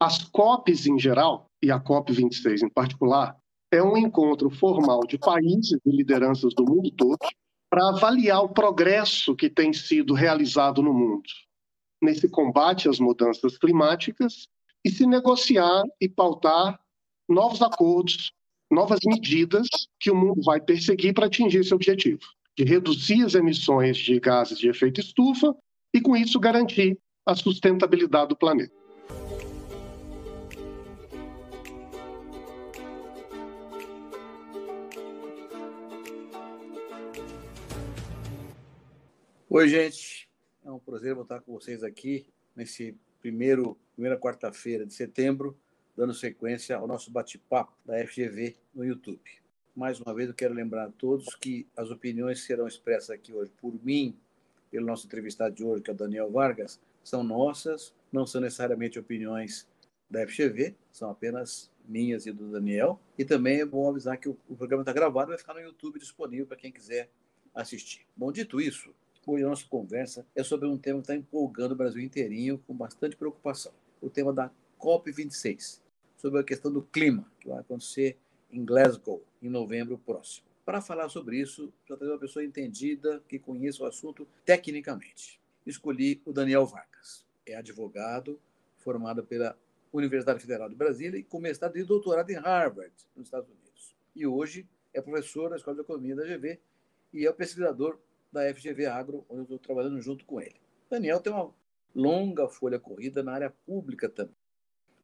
As COPs em geral, e a COP26 em particular, é um encontro formal de países e lideranças do mundo todo para avaliar o progresso que tem sido realizado no mundo nesse combate às mudanças climáticas e se negociar e pautar novos acordos, novas medidas que o mundo vai perseguir para atingir esse objetivo, de reduzir as emissões de gases de efeito estufa e, com isso, garantir a sustentabilidade do planeta. Oi, gente. É um prazer voltar com vocês aqui nesse primeiro primeira quarta-feira de setembro, dando sequência ao nosso bate-papo da FGV no YouTube. Mais uma vez, eu quero lembrar a todos que as opiniões que serão expressas aqui hoje por mim, pelo nosso entrevistado de hoje, que é o Daniel Vargas, são nossas, não são necessariamente opiniões da FGV, são apenas minhas e do Daniel. E também é bom avisar que o, o programa está gravado e vai ficar no YouTube disponível para quem quiser assistir. Bom, dito isso, Hoje a nossa conversa é sobre um tema que está empolgando o Brasil inteirinho com bastante preocupação. O tema da COP26, sobre a questão do clima, que vai acontecer em Glasgow em novembro próximo. Para falar sobre isso, já trazer uma pessoa entendida, que conheça o assunto tecnicamente. Escolhi o Daniel Vargas. É advogado, formado pela Universidade Federal de Brasília e com mestrado e doutorado em Harvard, nos Estados Unidos. E hoje é professor da Escola de Economia da GV e é pesquisador da FGV Agro, onde eu estou trabalhando junto com ele. Daniel tem uma longa folha corrida na área pública também.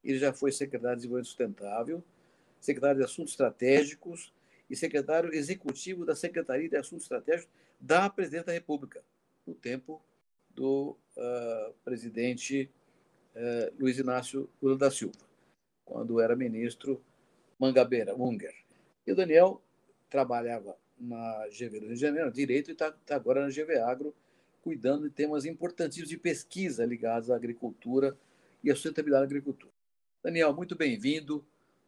Ele já foi secretário de Desenvolvimento Sustentável, secretário de Assuntos Estratégicos e secretário executivo da Secretaria de Assuntos Estratégicos da Presidente da República, no tempo do uh, presidente uh, Luiz Inácio Lula da Silva, quando era ministro Mangabeira, Unger. E o Daniel trabalhava na GV do Rio de Janeiro, direito, e está tá agora na GV Agro, cuidando de temas importantíssimos de pesquisa ligados à agricultura e à sustentabilidade da agricultura. Daniel, muito bem-vindo.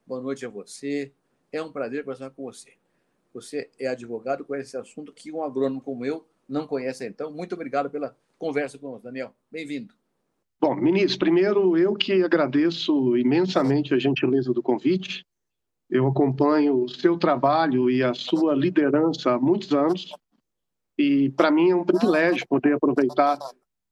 Boa noite a você. É um prazer conversar com você. Você é advogado, conhece esse assunto que um agrônomo como eu não conhece, então. Muito obrigado pela conversa conosco, Daniel. Bem-vindo. Bom, ministro, primeiro eu que agradeço imensamente a gentileza do convite. Eu acompanho o seu trabalho e a sua liderança há muitos anos e para mim é um privilégio poder aproveitar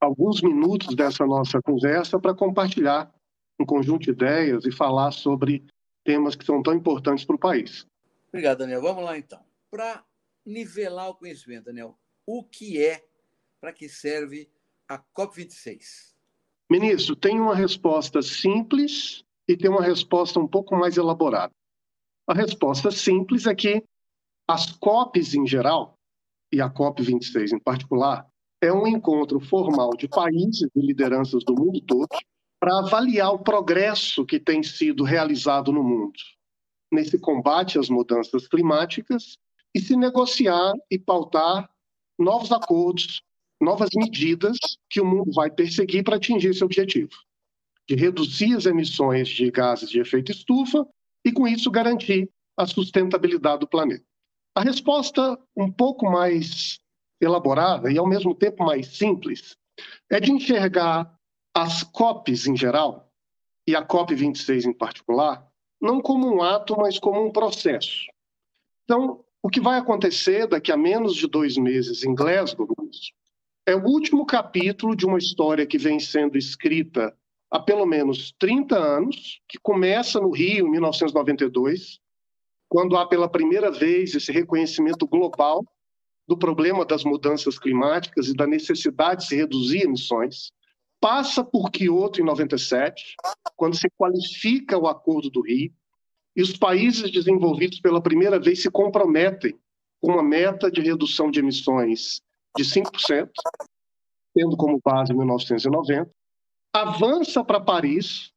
alguns minutos dessa nossa conversa para compartilhar um conjunto de ideias e falar sobre temas que são tão importantes para o país. Obrigado, Daniel. Vamos lá então. Para nivelar o conhecimento, Daniel, o que é, para que serve a COP26? Ministro, tem uma resposta simples e tem uma resposta um pouco mais elaborada. A resposta simples é que as COPs em geral, e a COP26 em particular, é um encontro formal de países e lideranças do mundo todo para avaliar o progresso que tem sido realizado no mundo nesse combate às mudanças climáticas e se negociar e pautar novos acordos, novas medidas que o mundo vai perseguir para atingir esse objetivo, de reduzir as emissões de gases de efeito estufa e, com isso, garantir a sustentabilidade do planeta. A resposta, um pouco mais elaborada e, ao mesmo tempo, mais simples, é de enxergar as COPs em geral, e a COP26 em particular, não como um ato, mas como um processo. Então, o que vai acontecer daqui a menos de dois meses em Glasgow é o último capítulo de uma história que vem sendo escrita há pelo menos 30 anos, que começa no Rio, em 1992, quando há pela primeira vez esse reconhecimento global do problema das mudanças climáticas e da necessidade de se reduzir emissões, passa por Kyoto em 97, quando se qualifica o Acordo do Rio, e os países desenvolvidos pela primeira vez se comprometem com uma meta de redução de emissões de 5%, tendo como base 1990, avança para Paris,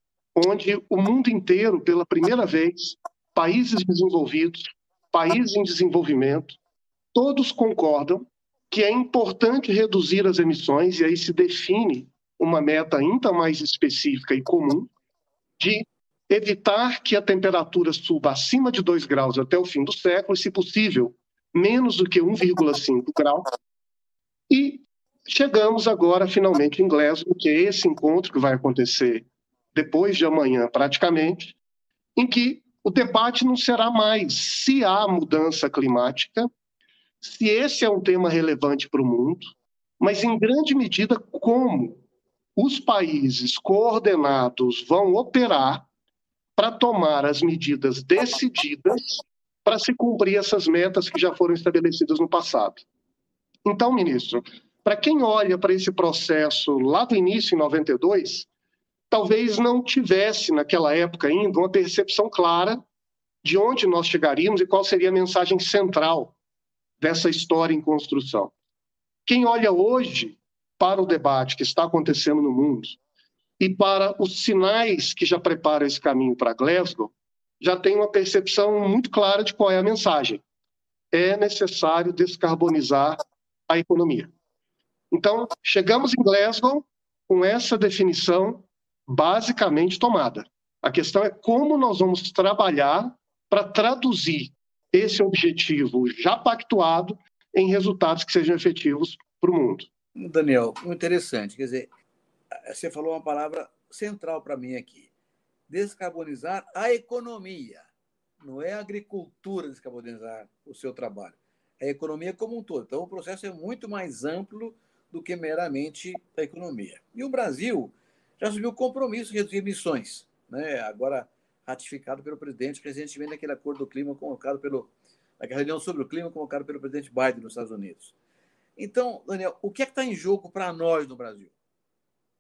onde o mundo inteiro, pela primeira vez, países desenvolvidos, países em desenvolvimento, todos concordam que é importante reduzir as emissões, e aí se define uma meta ainda mais específica e comum de evitar que a temperatura suba acima de 2 graus até o fim do século, e, se possível, menos do que 1,5 grau, e Chegamos agora finalmente em Glasgow, que é esse encontro que vai acontecer depois de amanhã praticamente, em que o debate não será mais se há mudança climática, se esse é um tema relevante para o mundo, mas em grande medida como os países coordenados vão operar para tomar as medidas decididas para se cumprir essas metas que já foram estabelecidas no passado. Então, ministro, para quem olha para esse processo lá do início, em 92, talvez não tivesse, naquela época ainda, uma percepção clara de onde nós chegaríamos e qual seria a mensagem central dessa história em construção. Quem olha hoje para o debate que está acontecendo no mundo e para os sinais que já preparam esse caminho para Glasgow, já tem uma percepção muito clara de qual é a mensagem. É necessário descarbonizar a economia. Então, chegamos em Glasgow com essa definição basicamente tomada. A questão é como nós vamos trabalhar para traduzir esse objetivo já pactuado em resultados que sejam efetivos para o mundo. Daniel, interessante. Quer dizer, você falou uma palavra central para mim aqui: descarbonizar a economia. Não é a agricultura descarbonizar o seu trabalho, é a economia como um todo. Então, o processo é muito mais amplo do que meramente a economia. E o Brasil já assumiu o compromisso de reduzir emissões, né? agora ratificado pelo presidente recentemente naquele acordo do clima colocado pelo naquela reunião sobre o clima colocado pelo presidente Biden nos Estados Unidos. Então, Daniel, o que é que está em jogo para nós no Brasil,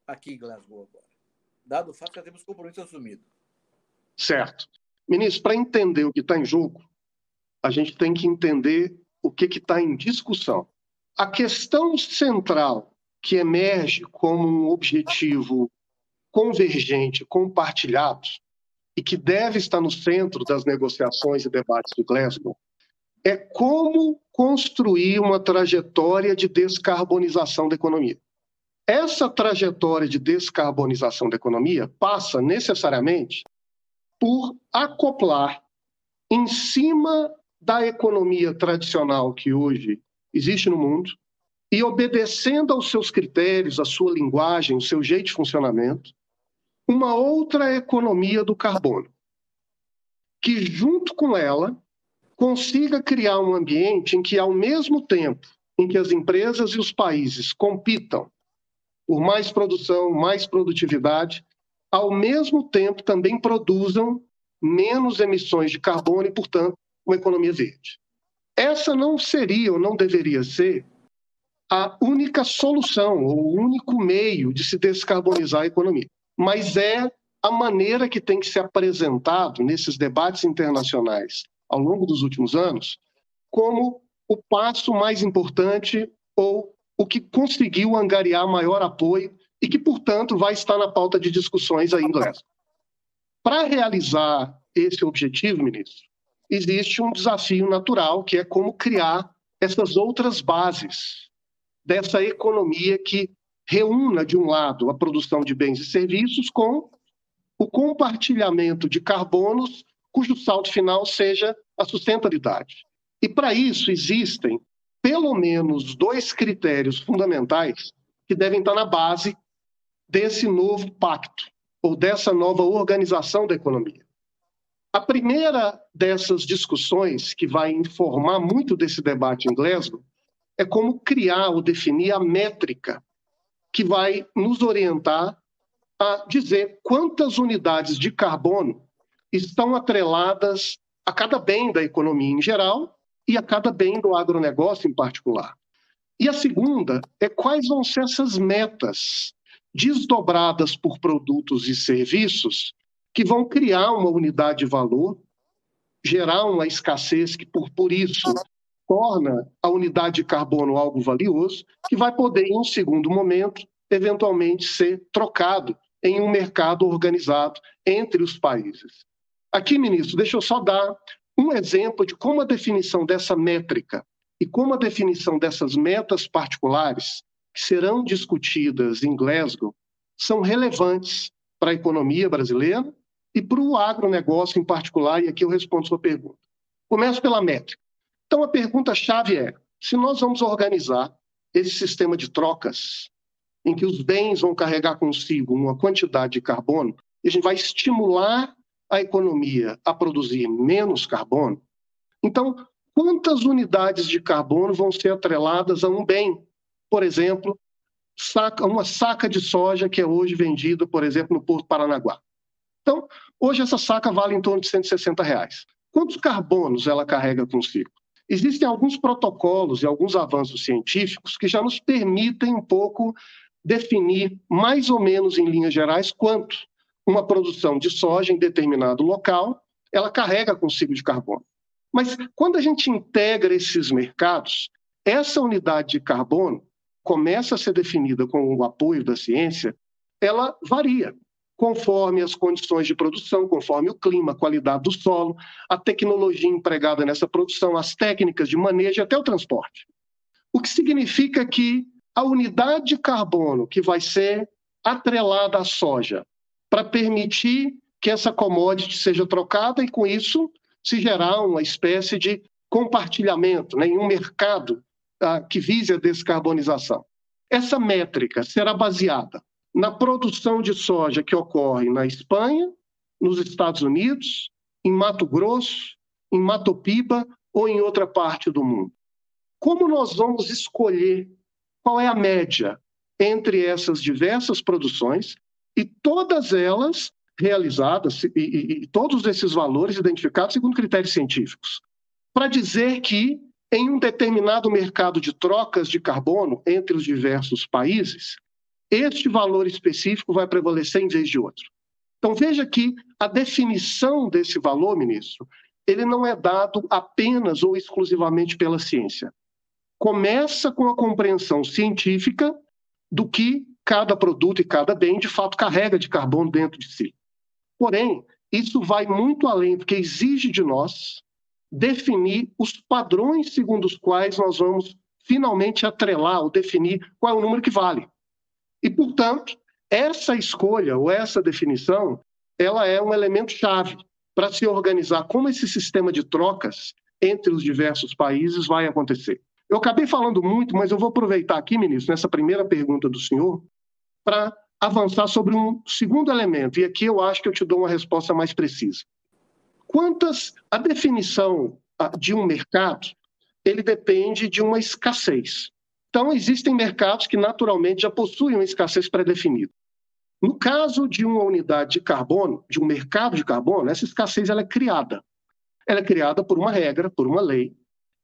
aqui em Glasgow agora? Dado o fato que já temos compromisso assumido. Certo. Ministro, para entender o que está em jogo, a gente tem que entender o que está em discussão. A questão central que emerge como um objetivo convergente, compartilhado, e que deve estar no centro das negociações e debates do Glasgow, é como construir uma trajetória de descarbonização da economia. Essa trajetória de descarbonização da economia passa necessariamente por acoplar em cima da economia tradicional que hoje existe no mundo e obedecendo aos seus critérios, à sua linguagem, o seu jeito de funcionamento, uma outra economia do carbono, que junto com ela consiga criar um ambiente em que, ao mesmo tempo em que as empresas e os países compitam por mais produção, mais produtividade, ao mesmo tempo também produzam menos emissões de carbono e, portanto, uma economia verde. Essa não seria ou não deveria ser a única solução ou o único meio de se descarbonizar a economia, mas é a maneira que tem que ser apresentado nesses debates internacionais ao longo dos últimos anos como o passo mais importante ou o que conseguiu angariar maior apoio e que, portanto, vai estar na pauta de discussões Glasgow. Para realizar esse objetivo, ministro, existe um desafio natural, que é como criar essas outras bases dessa economia que reúna, de um lado, a produção de bens e serviços com o compartilhamento de carbonos, cujo saldo final seja a sustentabilidade. E para isso existem pelo menos dois critérios fundamentais que devem estar na base desse novo pacto ou dessa nova organização da economia. A primeira dessas discussões, que vai informar muito desse debate em Glasgow, é como criar ou definir a métrica que vai nos orientar a dizer quantas unidades de carbono estão atreladas a cada bem da economia em geral e a cada bem do agronegócio em particular. E a segunda é quais vão ser essas metas desdobradas por produtos e serviços que vão criar uma unidade de valor, gerar uma escassez que, por, por isso, torna a unidade de carbono algo valioso, que vai poder, em um segundo momento, eventualmente ser trocado em um mercado organizado entre os países. Aqui, ministro, deixa eu só dar um exemplo de como a definição dessa métrica e como a definição dessas metas particulares, que serão discutidas em Glasgow, são relevantes para a economia brasileira e para o agronegócio em particular, e aqui eu respondo sua pergunta. Começo pela métrica. Então, a pergunta-chave é: se nós vamos organizar esse sistema de trocas, em que os bens vão carregar consigo uma quantidade de carbono, e a gente vai estimular a economia a produzir menos carbono, então quantas unidades de carbono vão ser atreladas a um bem? Por exemplo, uma saca de soja que é hoje vendida, por exemplo, no Porto Paranaguá. Então, hoje essa saca vale em torno de 160 reais. Quantos carbonos ela carrega consigo? Existem alguns protocolos e alguns avanços científicos que já nos permitem um pouco definir, mais ou menos em linhas gerais, quanto uma produção de soja em determinado local ela carrega consigo de carbono. Mas quando a gente integra esses mercados, essa unidade de carbono começa a ser definida com o apoio da ciência, ela varia conforme as condições de produção, conforme o clima, a qualidade do solo, a tecnologia empregada nessa produção, as técnicas de manejo até o transporte. O que significa que a unidade de carbono que vai ser atrelada à soja para permitir que essa commodity seja trocada e, com isso, se gerar uma espécie de compartilhamento né, em um mercado ah, que vise a descarbonização. Essa métrica será baseada na produção de soja que ocorre na Espanha, nos Estados Unidos, em Mato Grosso, em Mato Piba ou em outra parte do mundo. Como nós vamos escolher qual é a média entre essas diversas produções e todas elas realizadas e, e, e todos esses valores identificados segundo critérios científicos, para dizer que em um determinado mercado de trocas de carbono entre os diversos países, este valor específico vai prevalecer em vez de outro. Então veja que a definição desse valor, ministro, ele não é dado apenas ou exclusivamente pela ciência. Começa com a compreensão científica do que cada produto e cada bem de fato carrega de carbono dentro de si. Porém, isso vai muito além, porque exige de nós definir os padrões segundo os quais nós vamos finalmente atrelar ou definir qual é o número que vale. E, portanto, essa escolha ou essa definição, ela é um elemento chave para se organizar como esse sistema de trocas entre os diversos países vai acontecer. Eu acabei falando muito, mas eu vou aproveitar aqui, ministro, nessa primeira pergunta do senhor, para avançar sobre um segundo elemento, e aqui eu acho que eu te dou uma resposta mais precisa. Quantas a definição de um mercado, ele depende de uma escassez. Então, existem mercados que naturalmente já possuem uma escassez pré-definida. No caso de uma unidade de carbono, de um mercado de carbono, essa escassez ela é criada. Ela é criada por uma regra, por uma lei,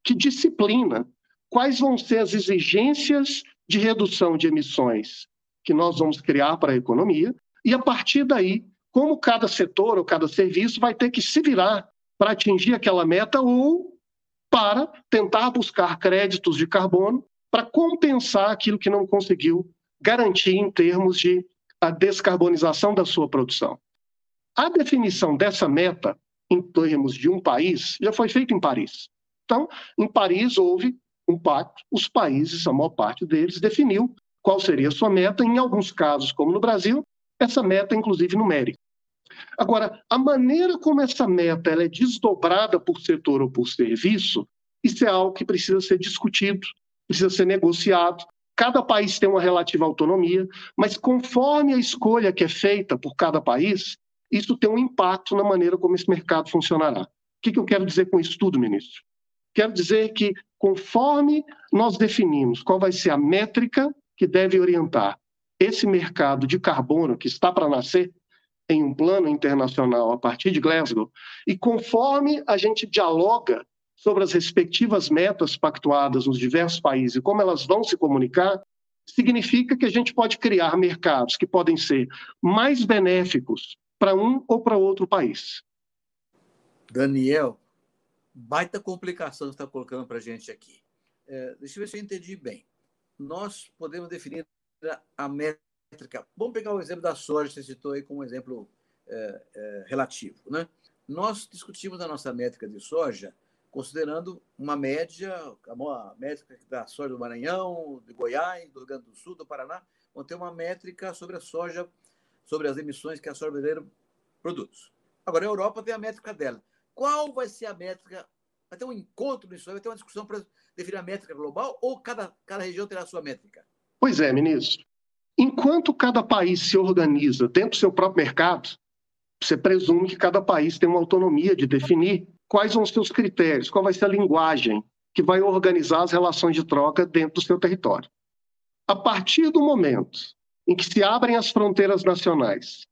que disciplina quais vão ser as exigências de redução de emissões que nós vamos criar para a economia, e a partir daí, como cada setor ou cada serviço vai ter que se virar para atingir aquela meta ou para tentar buscar créditos de carbono para compensar aquilo que não conseguiu garantir em termos de a descarbonização da sua produção. A definição dessa meta em termos de um país já foi feita em Paris. Então, em Paris houve um pacto, os países, a maior parte deles, definiu qual seria a sua meta, em alguns casos, como no Brasil, essa meta, inclusive, numérica. Agora, a maneira como essa meta ela é desdobrada por setor ou por serviço, isso é algo que precisa ser discutido, precisa ser negociado. Cada país tem uma relativa autonomia, mas conforme a escolha que é feita por cada país, isso tem um impacto na maneira como esse mercado funcionará. O que, eu quero dizer com isso tudo, ministro? Quero dizer que, conforme nós definimos qual vai ser a métrica que deve orientar esse mercado de carbono que está para nascer em um plano internacional a partir de Glasgow, e conforme a gente dialoga sobre as respectivas metas pactuadas nos diversos países e como elas vão se comunicar, significa que a gente pode criar mercados que podem ser mais benéficos para um ou para outro país. Daniel, baita complicação está colocando para a gente aqui. É, deixa eu ver se eu entendi bem. Nós podemos definir a métrica. Vamos pegar o exemplo da soja, que você citou aí como exemplo é, é, relativo. Né? Nós discutimos a nossa métrica de soja considerando uma média, a métrica da soja do Maranhão, de Goiás, do Rio Grande do Sul, do Paraná, vão ter uma métrica sobre a soja, sobre as emissões que a soja brasileira produz. Agora, a Europa tem a métrica dela. Qual vai ser a métrica? Vai ter um encontro nisso, vai ter uma discussão para definir a métrica global ou cada, cada região terá a sua métrica? Pois é, ministro. Enquanto cada país se organiza dentro do seu próprio mercado, Você presume que cada país tem uma autonomia de definir quais são os seus critérios, qual vai ser a linguagem que vai organizar as relações de troca dentro do seu território. A partir do momento em que se abrem as fronteiras nacionais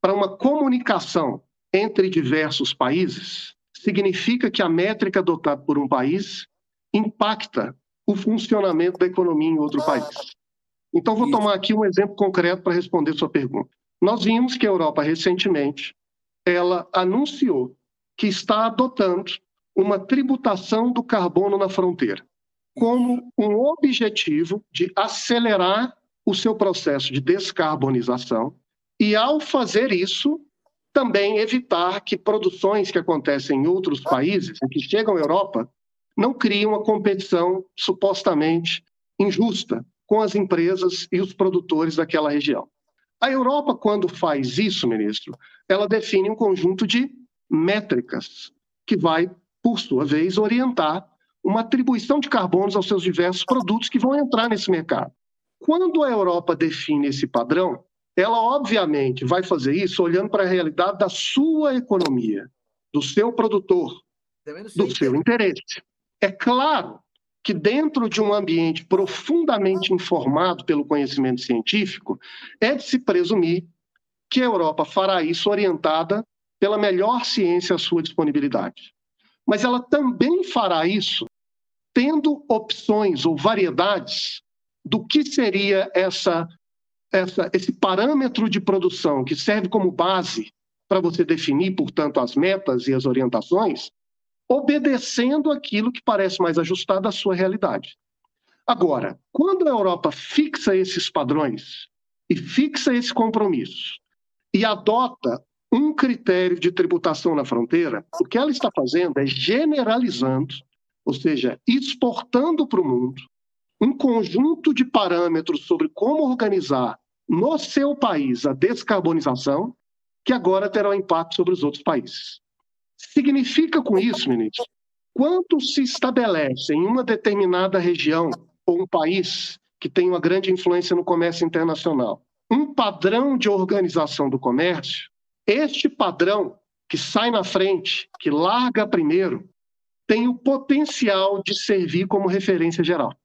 para uma comunicação entre diversos países, significa que a métrica adotada por um país impacta o funcionamento da economia em outro país. Então, vou tomar aqui um exemplo concreto para responder sua pergunta. Nós vimos que a Europa, recentemente, ela anunciou que está adotando uma tributação do carbono na fronteira, como um objetivo de acelerar o seu processo de descarbonização e, ao fazer isso, também evitar que produções que acontecem em outros países, que chegam à Europa, não criem uma competição supostamente injusta com as empresas e os produtores daquela região. A Europa, quando faz isso, ministro, ela define um conjunto de métricas que vai, por sua vez, orientar uma atribuição de carbonos aos seus diversos produtos que vão entrar nesse mercado. Quando a Europa define esse padrão, ela obviamente vai fazer isso olhando para a realidade da sua economia, do seu produtor, do seu interesse. É claro que dentro de um ambiente profundamente informado pelo conhecimento científico, é de se presumir que a Europa fará isso orientada pela melhor ciência à sua disponibilidade. Mas ela também fará isso tendo opções ou variedades do que seria essa, essa, esse parâmetro de produção que serve como base para você definir, portanto, as metas e as orientações, obedecendo aquilo que parece mais ajustado à sua realidade. Agora, quando a Europa fixa esses padrões e fixa esse compromisso e adota um critério de tributação na fronteira, o que ela está fazendo é generalizando, ou seja, exportando para o mundo um conjunto de parâmetros sobre como organizar no seu país a descarbonização, que agora terá um impacto sobre os outros países. Significa com isso, ministro, quanto se estabelece em uma determinada região ou um país que tem uma grande influência no comércio internacional, um padrão de organização do comércio, este padrão que sai na frente, que larga primeiro, tem o potencial de servir como referência geral.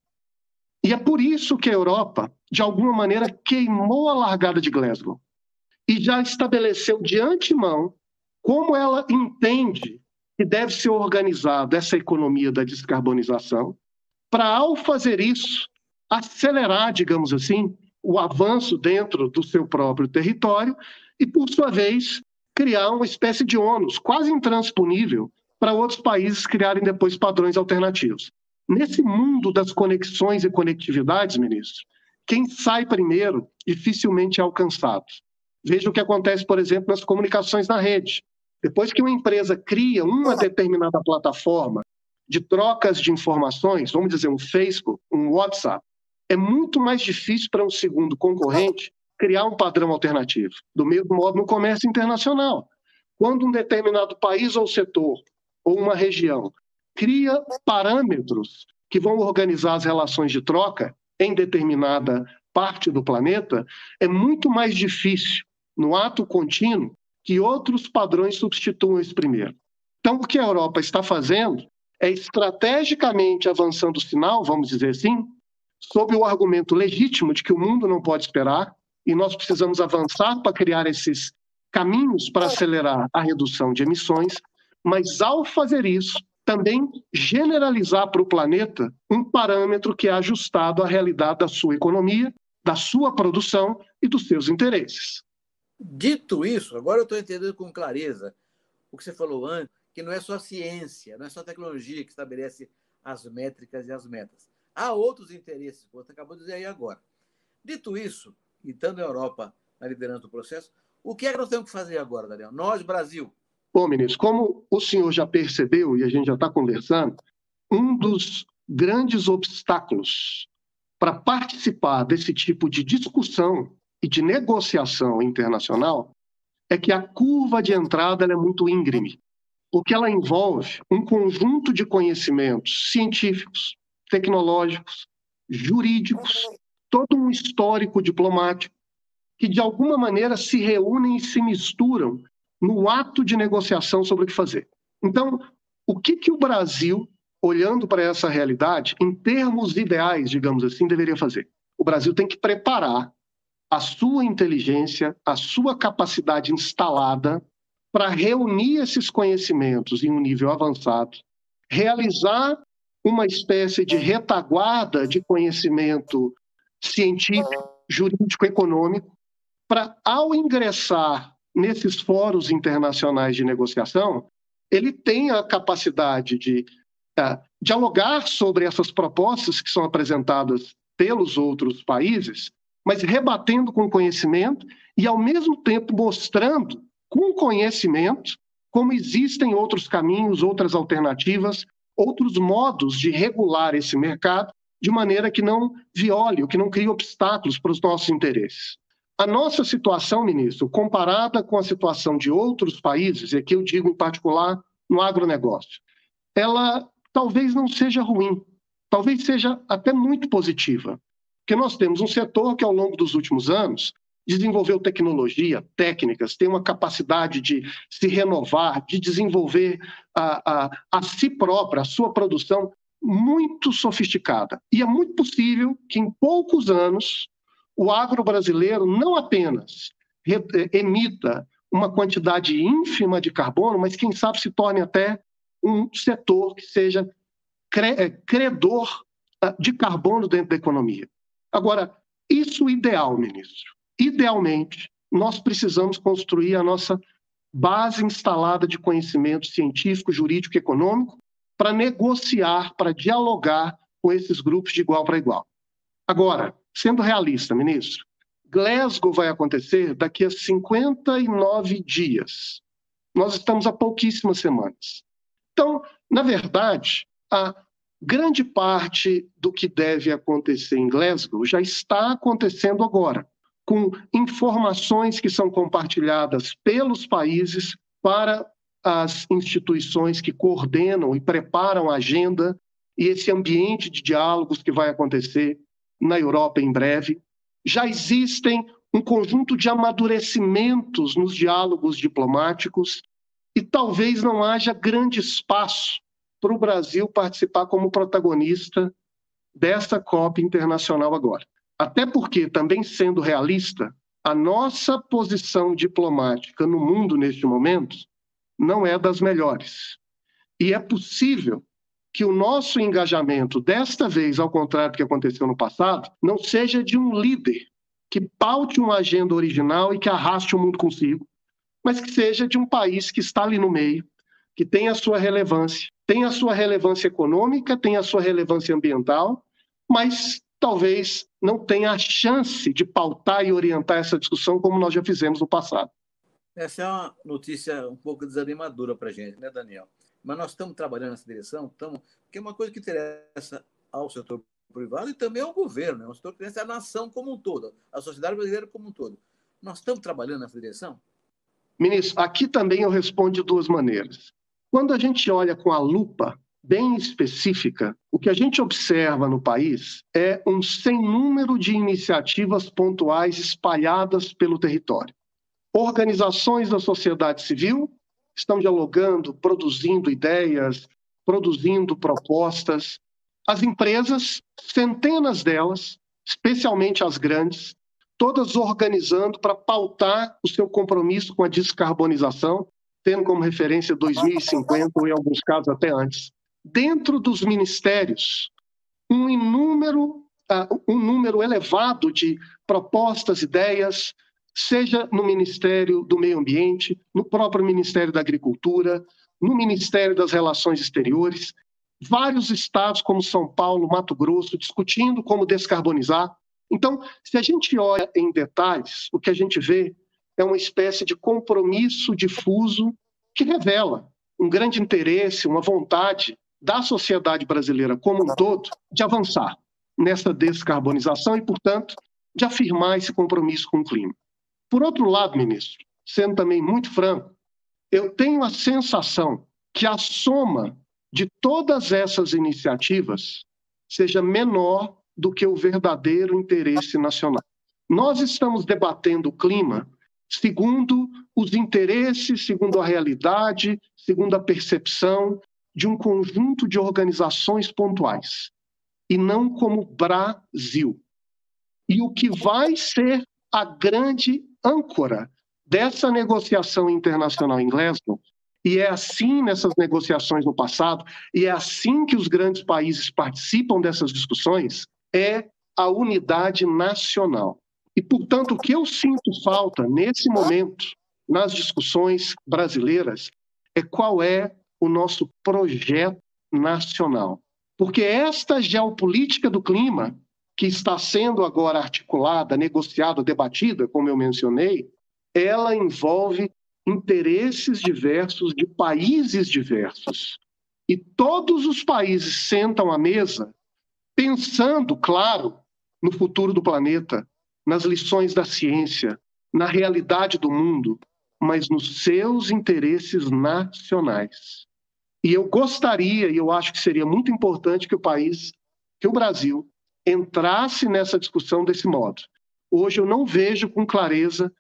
E é por isso que a Europa, de alguma maneira, queimou a largada de Glasgow e já estabeleceu de antemão como ela entende que deve ser organizada essa economia da descarbonização, para, ao fazer isso, acelerar, digamos assim, o avanço dentro do seu próprio território e, por sua vez, criar uma espécie de ônus quase intransponível para outros países criarem depois padrões alternativos. Nesse mundo das conexões e conectividades, ministro, quem sai primeiro dificilmente é alcançado. Veja o que acontece, por exemplo, nas comunicações na rede. Depois que uma empresa cria uma determinada plataforma de trocas de informações, vamos dizer um Facebook, um WhatsApp, é muito mais difícil para um segundo concorrente criar um padrão alternativo. Do mesmo modo no comércio internacional. Quando um determinado país ou setor ou uma região cria parâmetros que vão organizar as relações de troca em determinada parte do planeta, é muito mais difícil, no ato contínuo, que outros padrões substituam esse primeiro. Então, o que a Europa está fazendo é estrategicamente avançando o sinal, vamos dizer assim, sob o argumento legítimo de que o mundo não pode esperar e nós precisamos avançar para criar esses caminhos para acelerar a redução de emissões, mas ao fazer isso, também generalizar para o planeta um parâmetro que é ajustado à realidade da sua economia, da sua produção e dos seus interesses. Dito isso, agora eu estou entendendo com clareza o que você falou antes, que não é só a ciência, não é só a tecnologia que estabelece as métricas e as metas. Há outros interesses, como você acabou de dizer aí agora. Dito isso, e estando a Europa na liderança do processo, o que é que nós temos que fazer agora, Daniel? Nós, Brasil. Bom, ministro, como o senhor já percebeu e a gente já está conversando, um dos grandes obstáculos para participar desse tipo de discussão e de negociação internacional é que a curva de entrada é muito íngreme, porque ela envolve um conjunto de conhecimentos científicos, tecnológicos, jurídicos, todo um histórico diplomático, que de alguma maneira se reúnem e se misturam no ato de negociação sobre o que fazer. Então, o que, que o Brasil, olhando para essa realidade, em termos ideais, digamos assim, deveria fazer? O Brasil tem que preparar a sua inteligência, a sua capacidade instalada para reunir esses conhecimentos em um nível avançado, realizar uma espécie de retaguarda de conhecimento científico, jurídico, econômico, para, ao ingressar nesses fóruns internacionais de negociação, ele tenha a capacidade de uh, dialogar sobre essas propostas que são apresentadas pelos outros países, mas rebatendo com conhecimento e, ao mesmo tempo, mostrando com conhecimento como existem outros caminhos, outras alternativas, outros modos de regular esse mercado de maneira que não viole, que não crie obstáculos para os nossos interesses. A nossa situação, ministro, comparada com a situação de outros países, e aqui eu digo em particular no agronegócio, ela talvez não seja ruim, talvez seja até muito positiva. Porque nós temos um setor que, ao longo dos últimos anos, desenvolveu tecnologia, técnicas, tem uma capacidade de se renovar, de desenvolver a, a, a si própria, a sua produção muito sofisticada. E é muito possível que em poucos anos o agro brasileiro não apenas emita uma quantidade ínfima de carbono, mas quem sabe se torne até um setor que seja é, credor ah, de carbono dentro da economia. Agora, isso ideal, ministro. Idealmente, nós precisamos construir a nossa base instalada de conhecimento científico, jurídico e econômico para negociar, para dialogar com esses grupos de igual para igual. Agora, sendo realista, ministro, Glasgow vai acontecer daqui a 59 dias. Nós estamos há pouquíssimas semanas. Então, na verdade, a grande parte do que deve acontecer em Glasgow já está acontecendo agora, com informações que são compartilhadas pelos países para as instituições que coordenam e preparam a agenda e esse ambiente de diálogos que vai acontecer na Europa em breve. Já existem um conjunto de amadurecimentos nos diálogos diplomáticos e talvez não haja grande espaço para o Brasil participar como protagonista dessa COP internacional agora. Até porque, também sendo realista, a nossa posição diplomática no mundo neste momento não é das melhores. E é possível que o nosso engajamento, desta vez, ao contrário do que aconteceu no passado, não seja de um líder que paute uma agenda original e que arraste o mundo consigo, mas que seja de um país que está ali no meio, que tem a sua relevância, tem a sua relevância econômica, tem a sua relevância ambiental, mas talvez não tenha a chance de pautar e orientar essa discussão como nós já fizemos no passado. Essa é uma notícia um pouco desanimadora para a gente, né, Daniel? Mas nós estamos trabalhando nessa direção, estamos, porque é uma coisa que interessa ao setor privado e também ao governo, né? o setor que interessa a nação como um todo, a sociedade brasileira como um todo. Nós estamos trabalhando nessa direção? Ministro, aqui também eu respondo de duas maneiras. Quando a gente olha com a lupa bem específica, o que a gente observa no país é um sem número de iniciativas pontuais espalhadas pelo território. Organizações da sociedade civil estão dialogando, produzindo ideias, produzindo propostas. As empresas, centenas delas, especialmente as grandes, todas organizando para pautar o seu compromisso com a descarbonização tendo como referência 2050 ou, em alguns casos, até antes. Dentro dos ministérios, um inúmero, uh, um número elevado de propostas, ideias, seja no Ministério do Meio Ambiente, no próprio Ministério da Agricultura, no Ministério das Relações Exteriores, vários estados como São Paulo, Mato Grosso, discutindo como descarbonizar. Então, se a gente olha em detalhes, o que a gente vê é uma espécie de compromisso difuso que revela um grande interesse, uma vontade da sociedade brasileira como um todo de avançar nessa descarbonização e, portanto, de afirmar esse compromisso com o clima. Por outro lado, ministro, sendo também muito franco, eu tenho a sensação que a soma de todas essas iniciativas seja menor do que o verdadeiro interesse nacional. Nós estamos debatendo o clima segundo os interesses, segundo a realidade, segundo a percepção de um conjunto de organizações pontuais, e não como Brasil. E o que vai ser a grande âncora dessa negociação internacional em Glasgow, e é assim nessas negociações no passado, e é assim que os grandes países participam dessas discussões, é a unidade nacional. E, portanto, o que eu sinto falta nesse momento, nas discussões brasileiras, é qual é o nosso projeto nacional. Porque esta geopolítica do clima, que está sendo agora articulada, negociada, debatida, como eu mencionei, ela envolve interesses diversos de países diversos. E todos os países sentam à mesa pensando, claro, no futuro do planeta, nas lições da ciência, na realidade do mundo, mas nos seus interesses nacionais. E eu gostaria, e eu acho que seria muito importante que o país, que o Brasil, entrasse nessa discussão desse modo. Hoje eu não vejo com clareza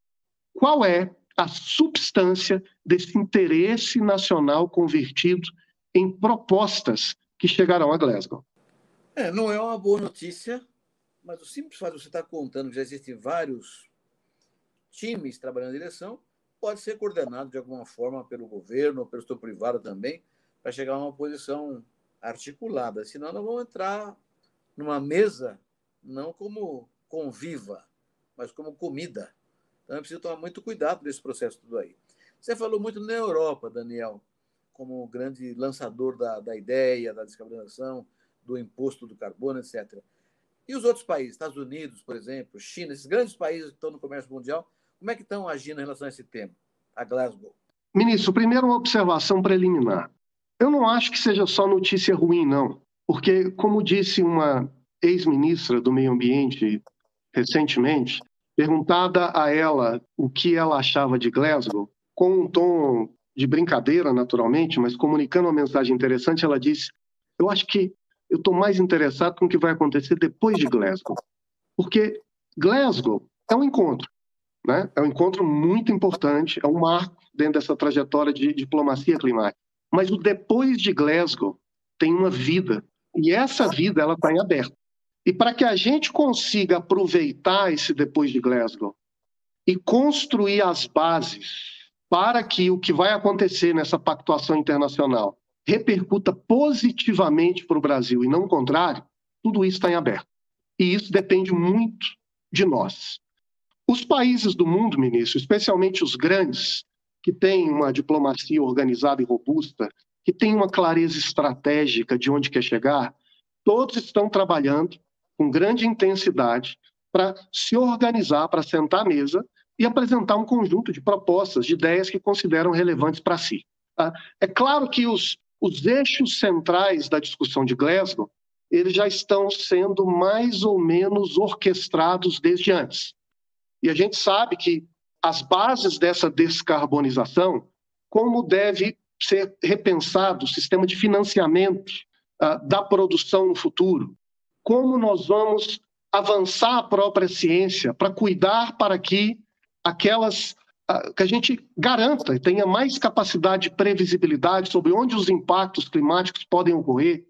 qual é a substância desse interesse nacional convertido em propostas que chegarão a Glasgow. É, não é uma boa notícia mas o simples fato de você estar contando que já existem vários times trabalhando na direção pode ser coordenado de alguma forma pelo governo pelo setor privado também para chegar a uma posição articulada. Senão, nós vamos entrar numa mesa não como conviva, mas como comida. Então, é preciso tomar muito cuidado nesse processo tudo aí. Você falou muito na Europa, Daniel, como grande lançador da, da ideia, da descarbonização, do imposto do carbono, etc. E os outros países, Estados Unidos, por exemplo, China, esses grandes países que estão no comércio mundial, como é que estão agindo em relação a esse tema, a Glasgow? Ministro, primeiro uma observação preliminar. Eu não acho que seja só notícia ruim, não. Porque, como disse uma ex-ministra do Meio Ambiente recentemente, perguntada a ela o que ela achava de Glasgow, com um tom de brincadeira, naturalmente, mas comunicando uma mensagem interessante, ela disse: Eu acho que eu estou mais interessado com o que vai acontecer depois de Glasgow. Porque Glasgow é um encontro. Né? É um encontro muito importante, é um marco dentro dessa trajetória de diplomacia climática. Mas o depois de Glasgow tem uma vida, e essa vida ela está em aberto. E para que a gente consiga aproveitar esse depois de Glasgow e construir as bases para que o que vai acontecer nessa pactuação internacional repercuta positivamente para o Brasil e não o contrário, tudo isso está em aberto. E isso depende muito de nós. Os países do mundo, ministro, especialmente os grandes, que têm uma diplomacia organizada e robusta, que têm uma clareza estratégica de onde quer chegar, todos estão trabalhando com grande intensidade para se organizar, para sentar à mesa e apresentar um conjunto de propostas, de ideias que consideram relevantes para si. Tá? É claro que os os eixos centrais da discussão de Glasgow eles já estão sendo mais ou menos orquestrados desde antes. E a gente sabe que as bases dessa descarbonização, como deve ser repensado o sistema de financiamento uh, da produção no futuro, como nós vamos avançar a própria ciência para cuidar para que aquelas que a gente garanta e tenha mais capacidade de previsibilidade sobre onde os impactos climáticos podem ocorrer,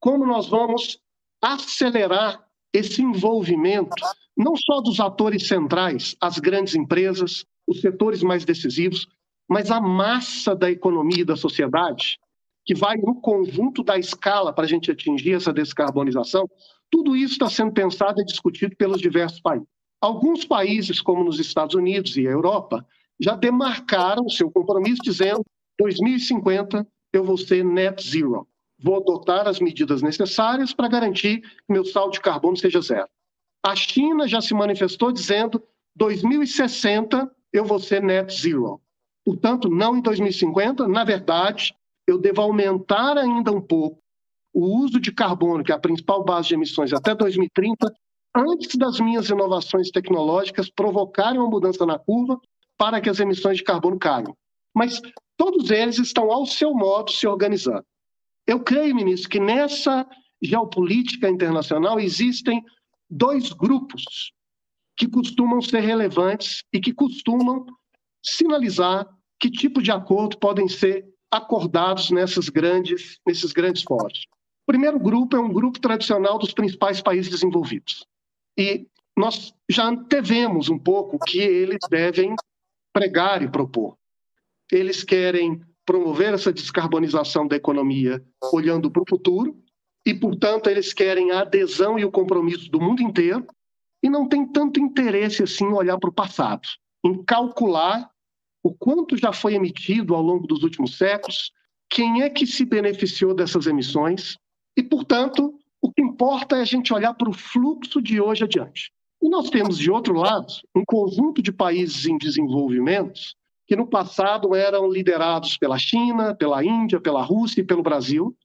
como nós vamos acelerar esse envolvimento, não só dos atores centrais, as grandes empresas, os setores mais decisivos, mas a massa da economia e da sociedade, que vai no conjunto da escala para a gente atingir essa descarbonização, tudo isso está sendo pensado e discutido pelos diversos países. Alguns países, como nos Estados Unidos e a Europa, já demarcaram seu compromisso dizendo 2050 eu vou ser net zero. Vou adotar as medidas necessárias para garantir que meu saldo de carbono seja zero. A China já se manifestou dizendo 2060 eu vou ser net zero. Portanto, não em 2050, na verdade, eu devo aumentar ainda um pouco o uso de carbono, que é a principal base de emissões, até 2030, antes das minhas inovações tecnológicas provocarem uma mudança na curva para que as emissões de carbono caiam. Mas todos eles estão, ao seu modo, se organizando. Eu creio, ministro, que nessa geopolítica internacional existem dois grupos que costumam ser relevantes e que costumam sinalizar que tipo de acordo podem ser acordados nessas grandes, nesses grandes fóruns. O primeiro grupo é um grupo tradicional dos principais países desenvolvidos. E nós já antevemos um pouco o que eles devem pregar e propor. Eles querem promover essa descarbonização da economia olhando para o futuro, e, portanto, eles querem a adesão e o compromisso do mundo inteiro, e não tem tanto interesse assim em olhar para o passado, em calcular o quanto já foi emitido ao longo dos últimos séculos, quem é que se beneficiou dessas emissões, e, portanto, o que importa é a gente olhar para o fluxo de hoje adiante. E nós temos, de outro lado, um conjunto de países em desenvolvimento que no passado eram liderados pela China, pela Índia, pela Rússia e pelo Brasil.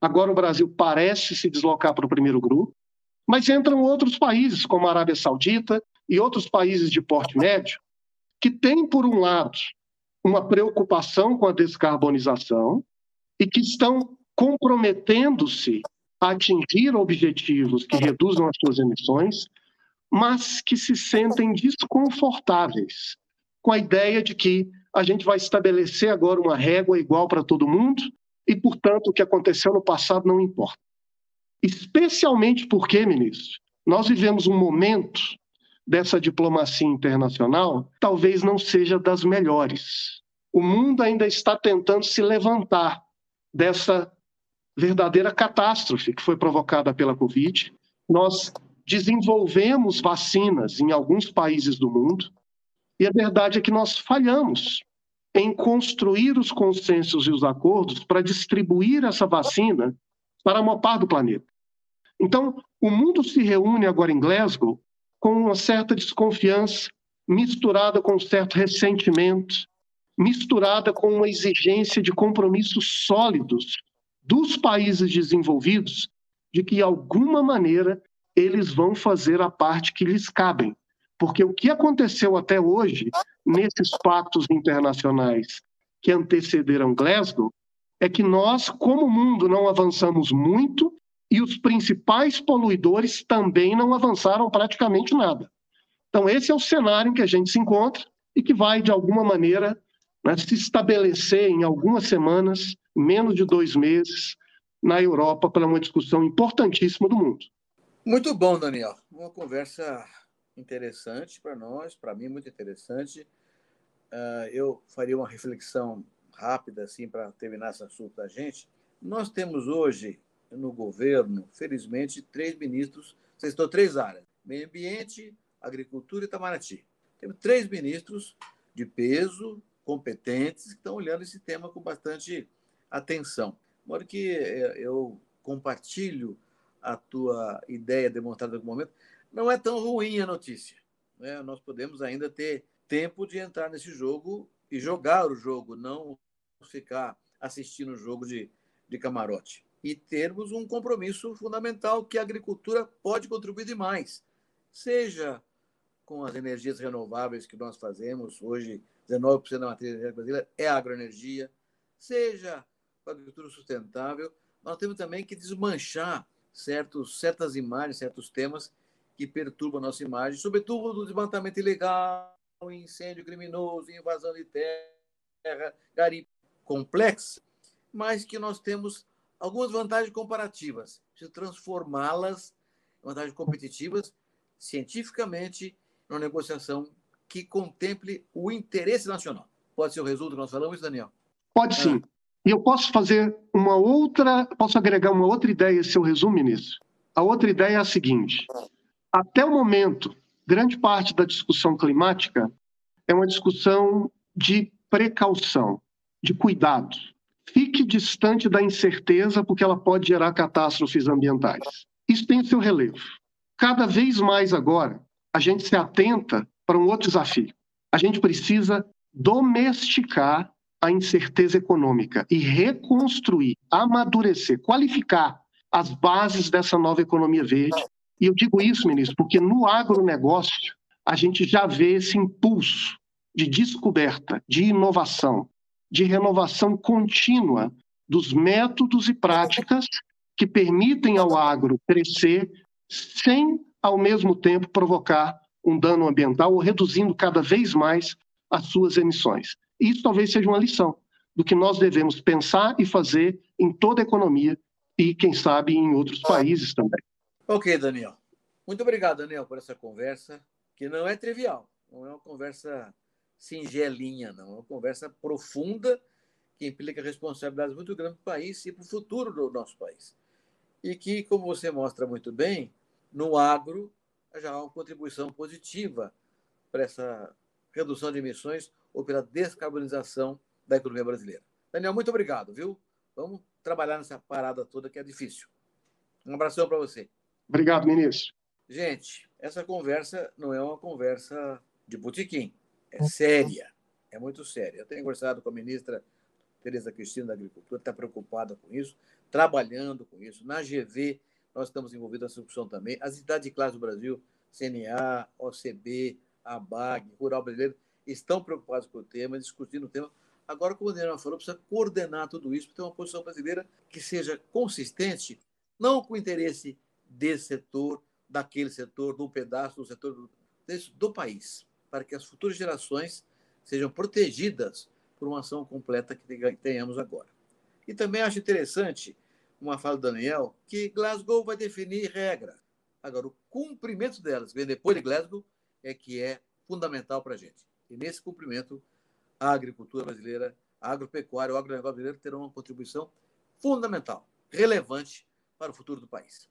Agora o Brasil parece se deslocar para o primeiro grupo, mas entram outros países, como a Arábia Saudita e outros países de porte médio, que têm, por um lado, uma preocupação com a descarbonização e que estão comprometendo-se a atingir objetivos que reduzam as suas emissões, mas que se sentem desconfortáveis com a ideia de que a gente vai estabelecer agora uma régua igual para todo mundo e, portanto, o que aconteceu no passado não importa. Especialmente porque, ministro, nós vivemos um momento dessa diplomacia internacional, talvez não seja das melhores. O mundo ainda está tentando se levantar dessa verdadeira catástrofe que foi provocada pela Covid. Nós desenvolvemos vacinas em alguns países do mundo, e a verdade é que nós falhamos em construir os consensos e os acordos para distribuir essa vacina para a maior parte do planeta. Então, o mundo se reúne agora em Glasgow com uma certa desconfiança, misturada com um certo ressentimento, misturada com uma exigência de compromissos sólidos dos países desenvolvidos de que, de alguma maneira, eles vão fazer a parte que lhes cabem. Porque o que aconteceu até hoje, nesses pactos internacionais que antecederam Glasgow, é que nós, como mundo, não avançamos muito e os principais poluidores também não avançaram praticamente nada. Então, esse é o cenário em que a gente se encontra e que vai, de alguma maneira, né, se estabelecer em algumas semanas, menos de dois meses, na Europa, para uma discussão importantíssima do mundo. Muito bom, Daniel. Uma conversa interessante para nós, para mim muito interessante. Uh, eu faria uma reflexão rápida assim para terminar esse assunto da gente. Nós temos hoje no governo, felizmente, três ministros, estão três áreas: meio ambiente, agricultura e Itamaraty. Temos três ministros de peso, competentes, que estão olhando esse tema com bastante atenção. Modo que eh, eu compartilho a tua ideia demonstrada no momento, não é tão ruim a notícia. Né? Nós podemos ainda ter tempo de entrar nesse jogo e jogar o jogo, não ficar assistindo o jogo de, de camarote. E termos um compromisso fundamental que a agricultura pode contribuir demais, seja com as energias renováveis que nós fazemos, hoje 19% da matéria energética brasileira é agroenergia, seja com a agricultura sustentável, nós temos também que desmanchar certos, certas imagens, certos temas que perturbam a nossa imagem, sobretudo do desmatamento ilegal, incêndio criminoso, invasão de terra, garimpo complexo, mas que nós temos algumas vantagens comparativas. Preciso transformá-las em vantagens competitivas cientificamente numa negociação que contemple o interesse nacional. Pode ser o resultado que nós falamos, Daniel? Pode sim. E eu posso fazer uma outra, posso agregar uma outra ideia esse seu resumo, ministro? A outra ideia é a seguinte: até o momento, grande parte da discussão climática é uma discussão de precaução, de cuidado. Fique distante da incerteza, porque ela pode gerar catástrofes ambientais. Isso tem seu relevo. Cada vez mais agora, a gente se atenta para um outro desafio. A gente precisa domesticar a incerteza econômica e reconstruir, amadurecer, qualificar as bases dessa nova economia verde e eu digo isso, ministro, porque no agronegócio a gente já vê esse impulso de descoberta, de inovação, de renovação contínua dos métodos e práticas que permitem ao agro crescer sem, ao mesmo tempo, provocar um dano ambiental ou reduzindo cada vez mais as suas emissões. Isso talvez seja uma lição do que nós devemos pensar e fazer em toda a economia e, quem sabe, em outros países também. Ok, Daniel. Muito obrigado, Daniel, por essa conversa, que não é trivial, não é uma conversa singelinha, não. É uma conversa profunda que implica responsabilidades muito grandes para o país e para o futuro do nosso país. E que, como você mostra muito bem, no agro já há uma contribuição positiva para essa redução de emissões ou pela descarbonização da economia brasileira. Daniel, muito obrigado, viu? Vamos trabalhar nessa parada toda que é difícil. Um abração para você. Obrigado, ministro. Gente, essa conversa não é uma conversa de botequim é séria, é muito séria. Eu tenho conversado com a ministra Tereza Cristina da Agricultura, está preocupada com isso, trabalhando com isso. Na GV, nós estamos envolvidos nessa discussão também. As entidades de classe do Brasil, CNA, OCB, ABAG, Rural Brasileiro, estão preocupados com o tema, discutindo o tema. Agora, como o Daniel falou, precisa coordenar tudo isso, para ter uma posição brasileira que seja consistente, não com o interesse desse setor, daquele setor, de um pedaço do setor do, do país para que as futuras gerações sejam protegidas por uma ação completa que tenhamos agora. E também acho interessante uma fala do Daniel, que Glasgow vai definir regra. Agora, o cumprimento delas, vem depois de Glasgow, é que é fundamental para a gente. E nesse cumprimento, a agricultura brasileira, a agropecuária, o agronegócio brasileiro terão uma contribuição fundamental, relevante para o futuro do país.